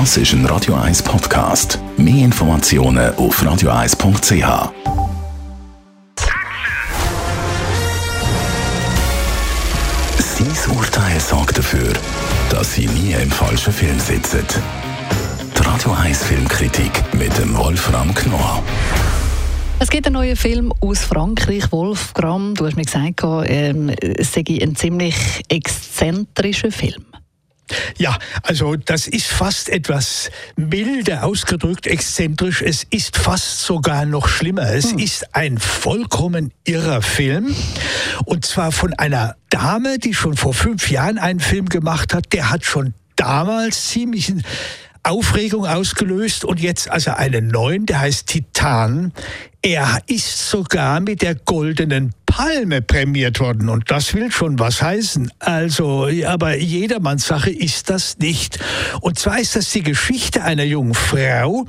Das ist ein Radio 1 Podcast. Mehr Informationen auf radio1.ch. Sein Urteil sorgt dafür, dass Sie nie im falschen Film sitzen. Die Radio 1 Filmkritik mit dem Wolfram Knorr. Es gibt einen neuen Film aus Frankreich, Wolfgram. Du hast mir gesagt, ähm, es sei ein ziemlich exzentrischer Film. Ja, also das ist fast etwas milde ausgedrückt, exzentrisch. Es ist fast sogar noch schlimmer. Es hm. ist ein vollkommen irrer Film. Und zwar von einer Dame, die schon vor fünf Jahren einen Film gemacht hat. Der hat schon damals ziemlich Aufregung ausgelöst und jetzt also einen neuen, der heißt Titan. Er ist sogar mit der goldenen Palme prämiert worden und das will schon was heißen. Also, aber jedermanns Sache ist das nicht. Und zwar ist das die Geschichte einer jungen Frau,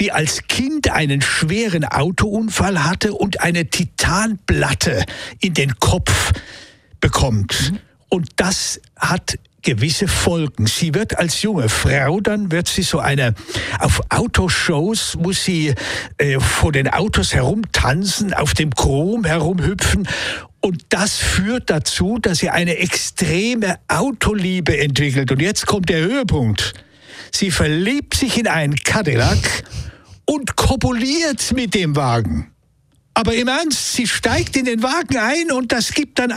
die als Kind einen schweren Autounfall hatte und eine Titanplatte in den Kopf bekommt. Mhm. Und das hat gewisse Folgen. Sie wird als junge Frau, dann wird sie so eine, auf Autoshows muss sie äh, vor den Autos herumtanzen, auf dem Chrom herumhüpfen und das führt dazu, dass sie eine extreme Autoliebe entwickelt. Und jetzt kommt der Höhepunkt. Sie verliebt sich in einen Cadillac und kopuliert mit dem Wagen. Aber im Ernst, sie steigt in den Wagen ein und das gibt dann,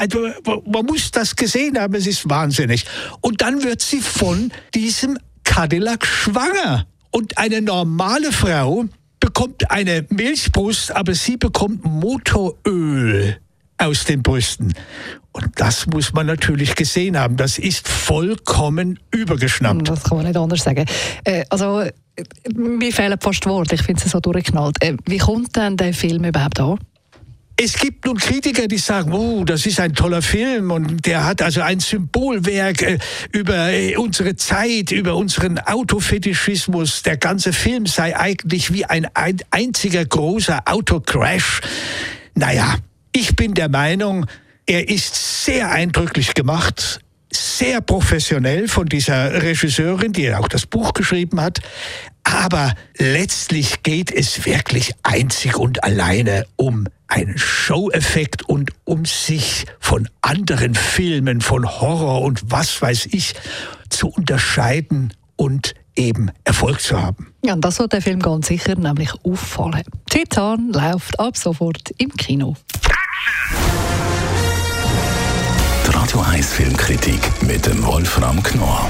man muss das gesehen haben, es ist wahnsinnig. Und dann wird sie von diesem Cadillac schwanger. Und eine normale Frau bekommt eine Milchbrust, aber sie bekommt Motoröl aus den Brüsten. Und das muss man natürlich gesehen haben. Das ist vollkommen übergeschnappt. Das kann man nicht anders sagen. Äh, also mir fehlen fast Worte, ich finde es so durchgeknallt. Äh, wie kommt denn der Film überhaupt an? Es gibt nun Kritiker, die sagen, oh, das ist ein toller Film und der hat also ein Symbolwerk äh, über äh, unsere Zeit, über unseren Autofetischismus. Der ganze Film sei eigentlich wie ein, ein einziger großer Autocrash. Naja, ich bin der Meinung, er ist sehr eindrücklich gemacht sehr professionell von dieser Regisseurin, die auch das Buch geschrieben hat. Aber letztlich geht es wirklich einzig und alleine um einen Show-Effekt und um sich von anderen Filmen, von Horror und was weiß ich zu unterscheiden und eben Erfolg zu haben. Ja, und das wird der Film ganz sicher nämlich auffallen. Titan läuft ab sofort im Kino. Radio 1 Filmkritik mit dem Wolfram Knorr